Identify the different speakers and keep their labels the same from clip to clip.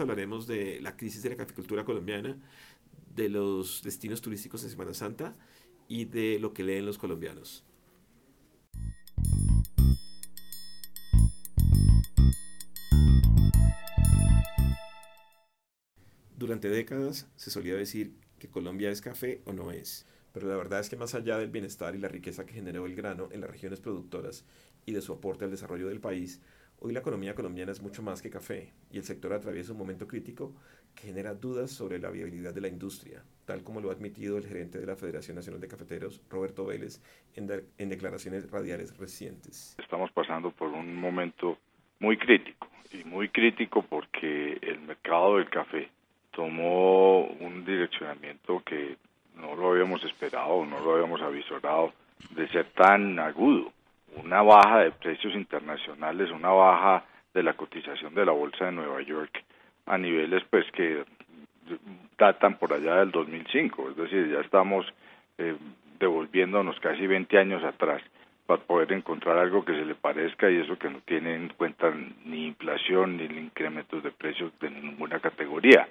Speaker 1: hablaremos de la crisis de la caficultura colombiana, de los destinos turísticos de Semana Santa y de lo que leen los colombianos. Durante décadas se solía decir que Colombia es café o no es, pero la verdad es que más allá del bienestar y la riqueza que generó el grano en las regiones productoras y de su aporte al desarrollo del país, hoy la economía colombiana es mucho más que café y el sector atraviesa un momento crítico que genera dudas sobre la viabilidad de la industria, tal como lo ha admitido el gerente de la Federación Nacional de Cafeteros, Roberto Vélez, en, en declaraciones radiales recientes.
Speaker 2: Estamos pasando por un momento muy crítico, y muy crítico porque el mercado del café tomó un direccionamiento que no lo habíamos esperado, no lo habíamos avisorado de ser tan agudo. Una baja de precios internacionales, una baja de la cotización de la bolsa de Nueva York a niveles pues que datan por allá del 2005, es decir, ya estamos eh, devolviéndonos casi 20 años atrás para poder encontrar algo que se le parezca y eso que no tiene en cuenta ni inflación ni incrementos de precios de ninguna categoría.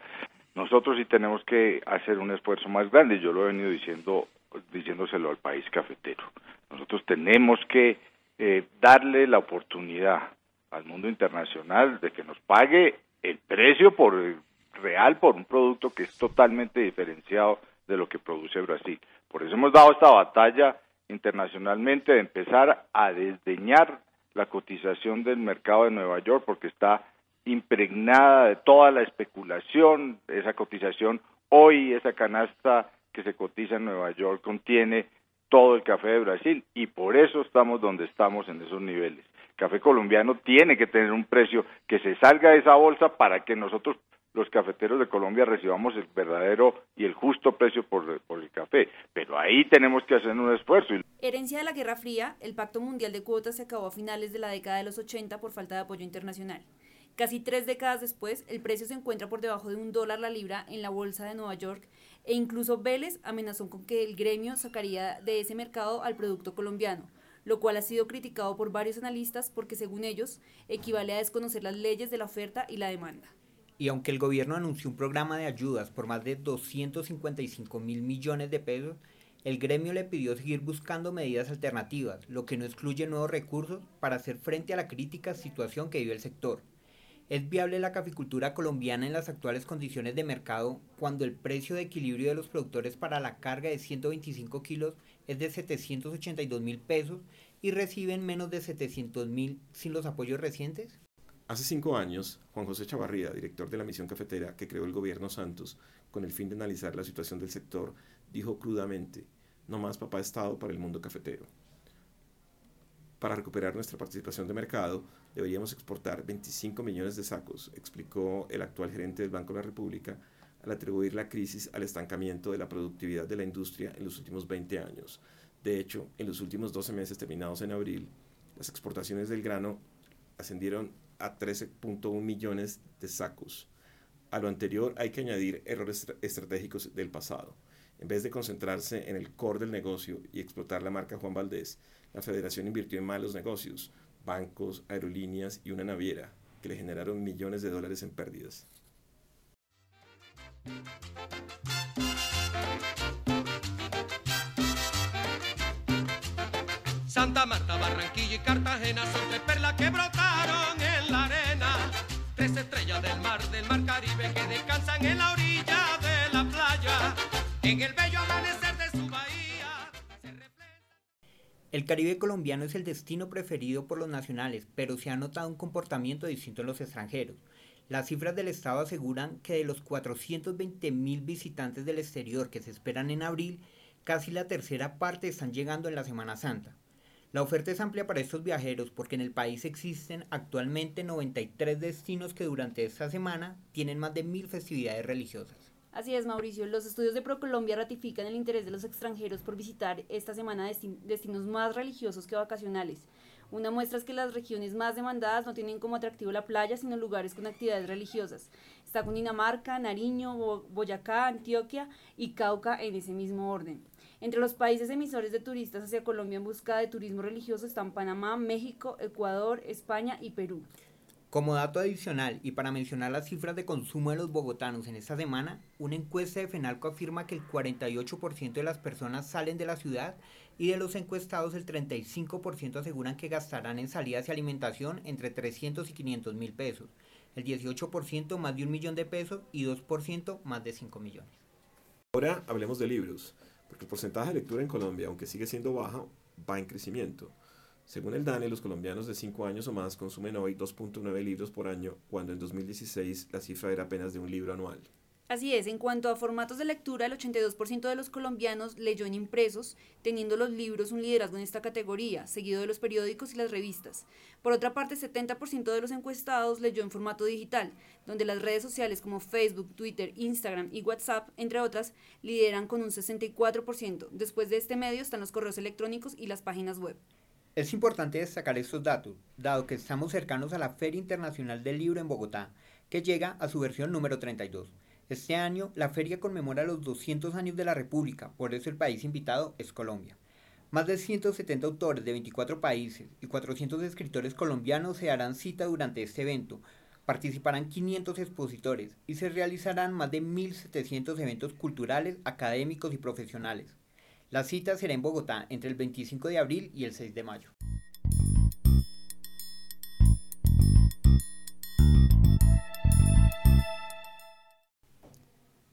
Speaker 2: Nosotros sí tenemos que hacer un esfuerzo más grande, yo lo he venido diciendo, diciéndoselo al país cafetero. Nosotros tenemos que eh, darle la oportunidad al mundo internacional de que nos pague el precio por real por un producto que es totalmente diferenciado de lo que produce Brasil. Por eso hemos dado esta batalla internacionalmente de empezar a desdeñar la cotización del mercado de Nueva York porque está impregnada de toda la especulación, esa cotización. Hoy esa canasta que se cotiza en Nueva York contiene todo el café de Brasil y por eso estamos donde estamos en esos niveles. café colombiano tiene que tener un precio que se salga de esa bolsa para que nosotros los cafeteros de Colombia recibamos el verdadero y el justo precio por, por, el café. Pero ahí tenemos que hacer un esfuerzo.
Speaker 3: Herencia de la Guerra Fría, el Pacto Mundial de Cuotas se acabó a finales de la década de los 80 por falta de apoyo internacional. Casi tres décadas después, el precio se encuentra por debajo de un dólar la libra en la bolsa de Nueva York e incluso Vélez amenazó con que el gremio sacaría de ese mercado al producto colombiano, lo cual ha sido criticado por varios analistas porque según ellos equivale a desconocer las leyes de la oferta y la demanda.
Speaker 4: Y aunque el gobierno anunció un programa de ayudas por más de 255 mil millones de pesos, el gremio le pidió seguir buscando medidas alternativas, lo que no excluye nuevos recursos para hacer frente a la crítica situación que vive el sector. ¿Es viable la caficultura colombiana en las actuales condiciones de mercado cuando el precio de equilibrio de los productores para la carga de 125 kilos es de 782 mil pesos y reciben menos de 700 mil sin los apoyos recientes?
Speaker 1: Hace cinco años, Juan José Chavarría, director de la misión cafetera que creó el gobierno Santos con el fin de analizar la situación del sector, dijo crudamente, no más papá Estado para el mundo cafetero. Para recuperar nuestra participación de mercado, deberíamos exportar 25 millones de sacos, explicó el actual gerente del Banco de la República, al atribuir la crisis al estancamiento de la productividad de la industria en los últimos 20 años. De hecho, en los últimos 12 meses terminados en abril, las exportaciones del grano ascendieron a 13.1 millones de sacos. A lo anterior hay que añadir errores estratégicos del pasado. En vez de concentrarse en el core del negocio y explotar la marca Juan Valdés, la federación invirtió en malos negocios, bancos, aerolíneas y una naviera, que le generaron millones de dólares en pérdidas.
Speaker 5: Santa Marta, Barranquilla y Cartagena son tres perlas que brotaron en la arena. Tres estrellas del mar, del mar Caribe que descansan en la orilla. En el bello amanecer de su bahía.
Speaker 4: El Caribe colombiano es el destino preferido por los nacionales, pero se ha notado un comportamiento distinto en los extranjeros. Las cifras del Estado aseguran que de los 420 mil visitantes del exterior que se esperan en abril, casi la tercera parte están llegando en la Semana Santa. La oferta es amplia para estos viajeros porque en el país existen actualmente 93 destinos que durante esta semana tienen más de mil festividades religiosas.
Speaker 3: Así es, Mauricio. Los estudios de ProColombia ratifican el interés de los extranjeros por visitar esta semana destinos más religiosos que vacacionales. Una muestra es que las regiones más demandadas no tienen como atractivo la playa, sino lugares con actividades religiosas. Está Cundinamarca, Nariño, Boyacá, Antioquia y Cauca en ese mismo orden. Entre los países emisores de turistas hacia Colombia en busca de turismo religioso están Panamá, México, Ecuador, España y Perú.
Speaker 4: Como dato adicional y para mencionar las cifras de consumo de los bogotanos en esta semana, una encuesta de FENALCO afirma que el 48% de las personas salen de la ciudad y de los encuestados el 35% aseguran que gastarán en salidas y alimentación entre 300 y 500 mil pesos, el 18% más de un millón de pesos y 2% más de 5 millones.
Speaker 1: Ahora hablemos de libros, porque el porcentaje de lectura en Colombia, aunque sigue siendo baja, va en crecimiento. Según el DANE, los colombianos de 5 años o más consumen hoy 2.9 libros por año, cuando en 2016 la cifra era apenas de un libro anual.
Speaker 3: Así es, en cuanto a formatos de lectura, el 82% de los colombianos leyó en impresos, teniendo los libros un liderazgo en esta categoría, seguido de los periódicos y las revistas. Por otra parte, 70% de los encuestados leyó en formato digital, donde las redes sociales como Facebook, Twitter, Instagram y WhatsApp, entre otras, lideran con un 64%. Después de este medio están los correos electrónicos y las páginas web.
Speaker 4: Es importante destacar estos datos, dado que estamos cercanos a la Feria Internacional del Libro en Bogotá, que llega a su versión número 32. Este año, la feria conmemora los 200 años de la República, por eso el país invitado es Colombia. Más de 170 autores de 24 países y 400 escritores colombianos se harán cita durante este evento. Participarán 500 expositores y se realizarán más de 1.700 eventos culturales, académicos y profesionales. La cita será en Bogotá entre el 25 de abril y el 6 de mayo.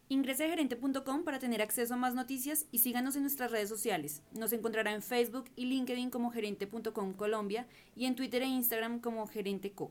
Speaker 3: Ingrese a gerente.com para tener acceso a más noticias y síganos en nuestras redes sociales. Nos encontrará en Facebook y LinkedIn como gerente.com Colombia y en Twitter e Instagram como gerenteco.